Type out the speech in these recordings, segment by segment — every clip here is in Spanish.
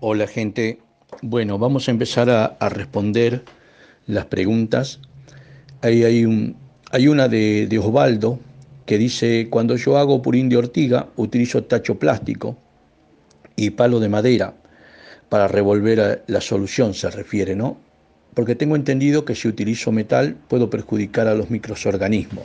Hola gente. Bueno, vamos a empezar a, a responder las preguntas. Ahí hay, un, hay una de, Osvaldo que dice, cuando yo hago purín de ortiga, utilizo tacho plástico y palo de madera para revolver la solución, se refiere, ¿no? Porque tengo entendido que si utilizo metal puedo perjudicar a los microorganismos.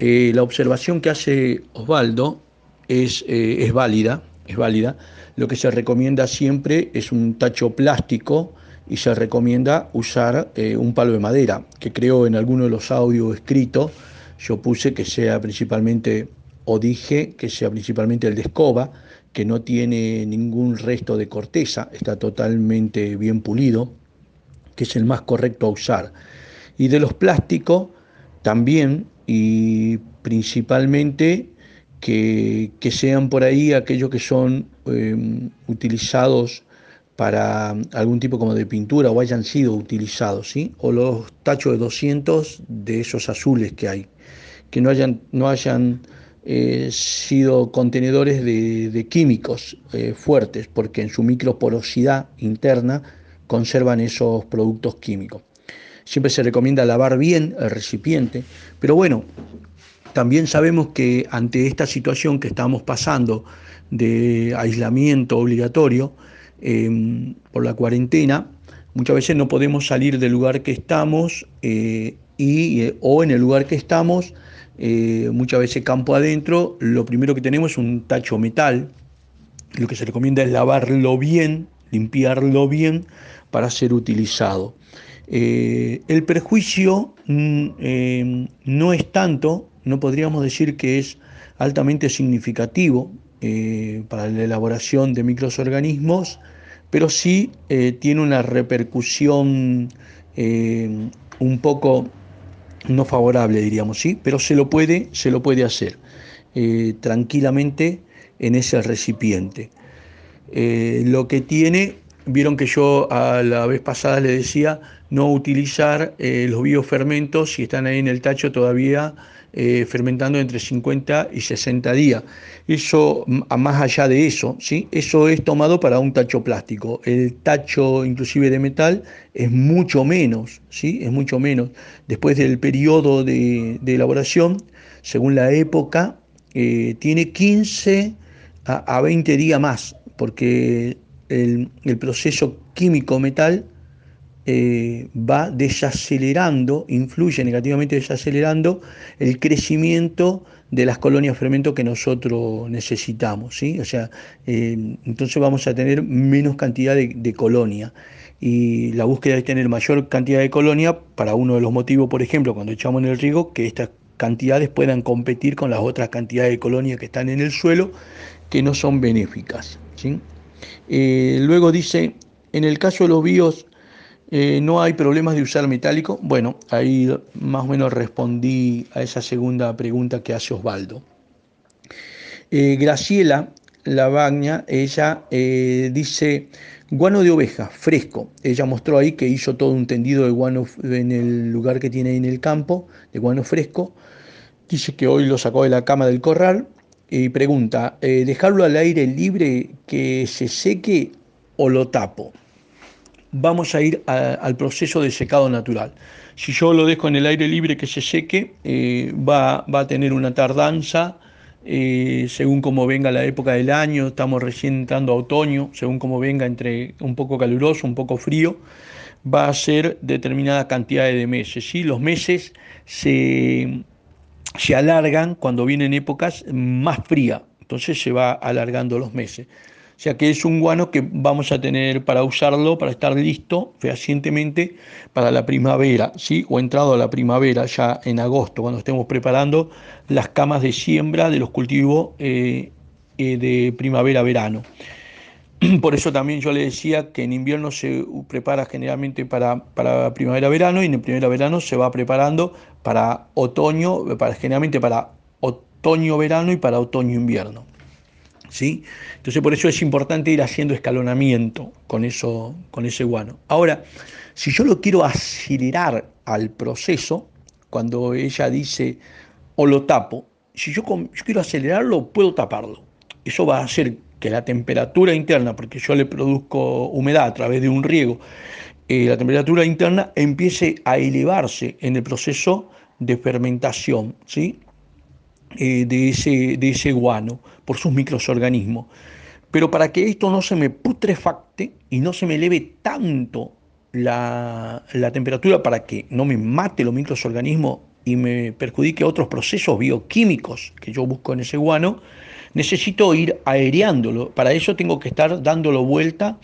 Eh, la observación que hace Osvaldo es, eh, es válida, es válida. Lo que se recomienda siempre es un tacho plástico y se recomienda usar eh, un palo de madera, que creo en alguno de los audios escritos yo puse que sea principalmente, o dije que sea principalmente el de escoba, que no tiene ningún resto de corteza, está totalmente bien pulido, que es el más correcto a usar. Y de los plásticos también y principalmente que, sean por ahí aquellos que son em, utilizados para algún tipo como de pintura o hayan sido utilizados, ¿sí? O los tachos de 200 de esos azules que hay, que no hayan, no hayan eh, sido contenedores de, químicos eh, fuertes, porque en su microporosidad interna conservan esos productos químicos. Siempre se recomienda lavar bien el recipiente, pero bueno, también sabemos que ante esta situación que estamos pasando de aislamiento obligatorio em, por la cuarentena, muchas veces no podemos salir del lugar que estamos eh, y, eh, o en el lugar que estamos, eh, muchas veces campo adentro, lo primero que tenemos es un tacho metal. Lo que se recomienda es lavarlo bien, limpiarlo bien para ser utilizado. el perjuicio mm, em, no es tanto no podríamos decir que es altamente significativo eh, para la elaboración de microorganismos, pero sí eh, tiene una repercusión eh, un poco no favorable, diríamos, sí, pero se lo puede, se lo puede hacer tranquilamente en ese recipiente. lo que tiene, vieron que yo a la vez pasada le decía no utilizar los biofermentos si están ahí en el tacho todavía eh, fermentando entre 50 y 60 días. Eso, más allá de eso, ¿sí? eso es tomado para un tacho plástico. El tacho inclusive de metal es mucho menos, ¿sí? es mucho menos. Después del periodo de, elaboración, según la época, eh, tiene 15 a, 20 días más, porque el proceso químico metal eh, va desacelerando, influye negativamente desacelerando el crecimiento de las colonias fermento que nosotros necesitamos. ¿sí? O sea, eh, entonces vamos a tener menos cantidad de, colonia. Y la búsqueda es tener mayor cantidad de colonia para uno de los motivos, por ejemplo, cuando echamos en el riego, que estas cantidades puedan competir con las otras cantidades de colonia que están en el suelo, que no son benéficas. ¿sí? Eh, luego dice, en el caso de los bios eh, no hay problemas de usar metálico. Bueno, ahí más o menos respondí a esa segunda pregunta que hace Osvaldo. Eh, Graciela Lavagna, ella eh, dice, guano de oveja, fresco. Ella mostró ahí que hizo todo un tendido de guano en el lugar que tiene ahí en el campo, de guano fresco. Dice que hoy lo sacó de la cama del corral y pregunta, ¿dejarlo al aire libre que se seque o lo tapo? Vamos a ir al proceso de secado natural. Si yo lo dejo en el aire libre que se seque, eh, va, a tener una tardanza, eh, según como venga la época del año, estamos recién entrando a otoño, según como venga entre un poco caluroso, un poco frío, va a ser determinada cantidad de meses. ¿sí? Los meses se, se alargan cuando vienen épocas más frías, entonces se va alargando los meses. Sea que es un guano que vamos a tener para usarlo, para estar listo fehacientemente para la primavera, ¿sí? o entrado a la primavera ya en agosto, cuando estemos preparando las camas de siembra de los cultivos eh, eh, de primavera-verano. Por eso también yo le decía que en invierno se prepara generalmente para, para primavera-verano y en primavera-verano se va preparando para otoño, para, generalmente para otoño-verano y para otoño-invierno. ¿Sí? Entonces por eso es importante ir haciendo escalonamiento con, eso, con ese guano. Ahora, si yo lo quiero acelerar al proceso, cuando ella dice o lo tapo, si yo, quiero acelerarlo, puedo taparlo. Eso va a hacer que la temperatura interna, porque yo le produzco humedad a través de un riego, eh, la temperatura interna empiece a elevarse en el proceso de fermentación ¿sí? Eh, de, ese, de ese guano por sus microorganismos. Pero para que esto no se me putrefacte y no se me eleve tanto la, la temperatura para que no me mate los microorganismos y me perjudique otros procesos bioquímicos que yo busco en ese guano, necesito ir aereándolo. Para eso tengo que estar dándolo vuelta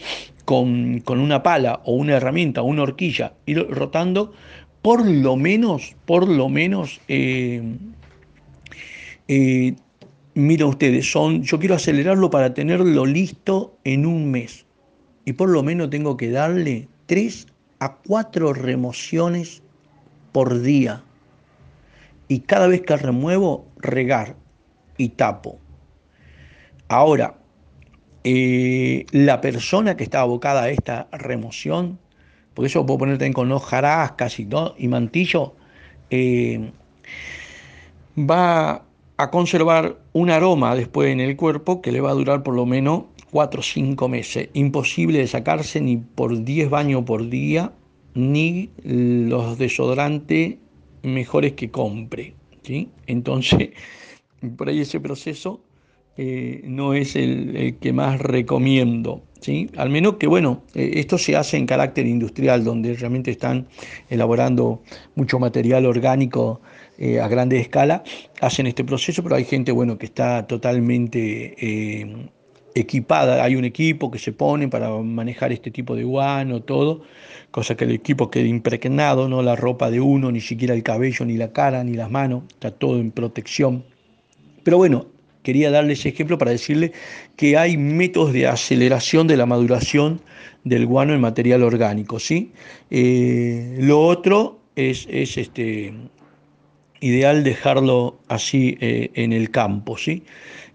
con, una pala o una herramienta una horquilla, ir rotando por lo menos, por lo menos, eh, eh, mira ustedes, son, yo quiero acelerarlo para tenerlo listo en un mes. Y por lo menos tengo que darle tres a cuatro remociones por día y cada vez que remuevo, regar y tapo. Ahora, eh, la persona que está abocada a esta remoción, porque eso puedo poner también con hojarascas y, y mantillo, eh, va a conservar un aroma después en el cuerpo que le va a durar por lo menos 4 o 5 meses. Imposible de sacarse ni por 10 baños por día, ni los desodorantes mejores que compre. ¿sí? Entonces, por ahí ese proceso eh, no es el, que más recomiendo. ¿sí? Al menos que, bueno, eh, esto se hace en carácter industrial, donde realmente están elaborando mucho material orgánico eh, a grande escala, hacen este proceso, pero hay gente, bueno, que está totalmente equipada, hay un equipo que se pone para manejar este tipo de guano, todo, cosa que el equipo quede impregnado, no la ropa de uno, ni siquiera el cabello, ni la cara, ni las manos, está todo en protección. Pero bueno, quería darles ejemplo para decirle que hay métodos de aceleración de la maduración del guano en material orgánico, ¿sí? Eh, lo otro es, este, ideal dejarlo así eh, en el campo, ¿sí?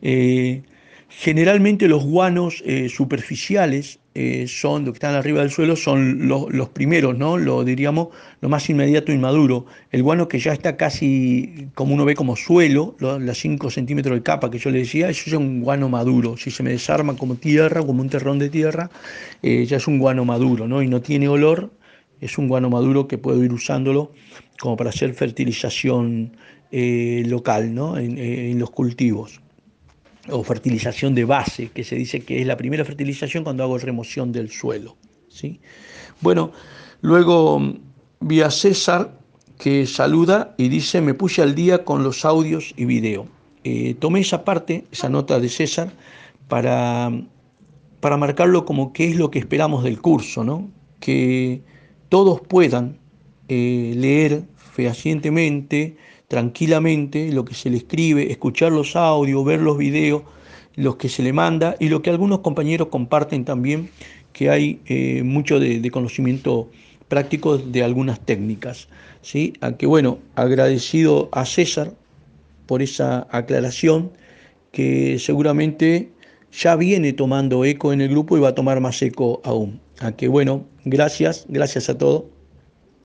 Eh, Generalmente los guanos eh, superficiales son, los que están arriba del suelo, son los, primeros, ¿no? Lo diríamos, lo más inmediato y maduro. El guano que ya está casi, como uno ve, como suelo, las 5 centímetros de capa que yo le decía, eso es un guano maduro. Si se me desarma como tierra, como un terrón de tierra, ya es un guano maduro, ¿no? Y no tiene olor, es un guano maduro que puedo ir usándolo como para hacer fertilización local, ¿no? en los cultivos o fertilización de base, que se dice que es la primera fertilización cuando hago remoción del suelo. ¿sí? Bueno, luego vi a César que saluda y dice, me puse al día con los audios y video. Eh, tomé esa parte, esa nota de César, para, para marcarlo como qué es lo que esperamos del curso, ¿no? que todos puedan eh, leer fehacientemente, tranquilamente lo que se le escribe, escuchar los audios, ver los videos, los que se le manda y lo que algunos compañeros comparten también, que hay eh, mucho de, conocimiento práctico de algunas técnicas. ¿sí? A que bueno, agradecido a César por esa aclaración que seguramente ya viene tomando eco en el grupo y va a tomar más eco aún. A que bueno, gracias, gracias a todos.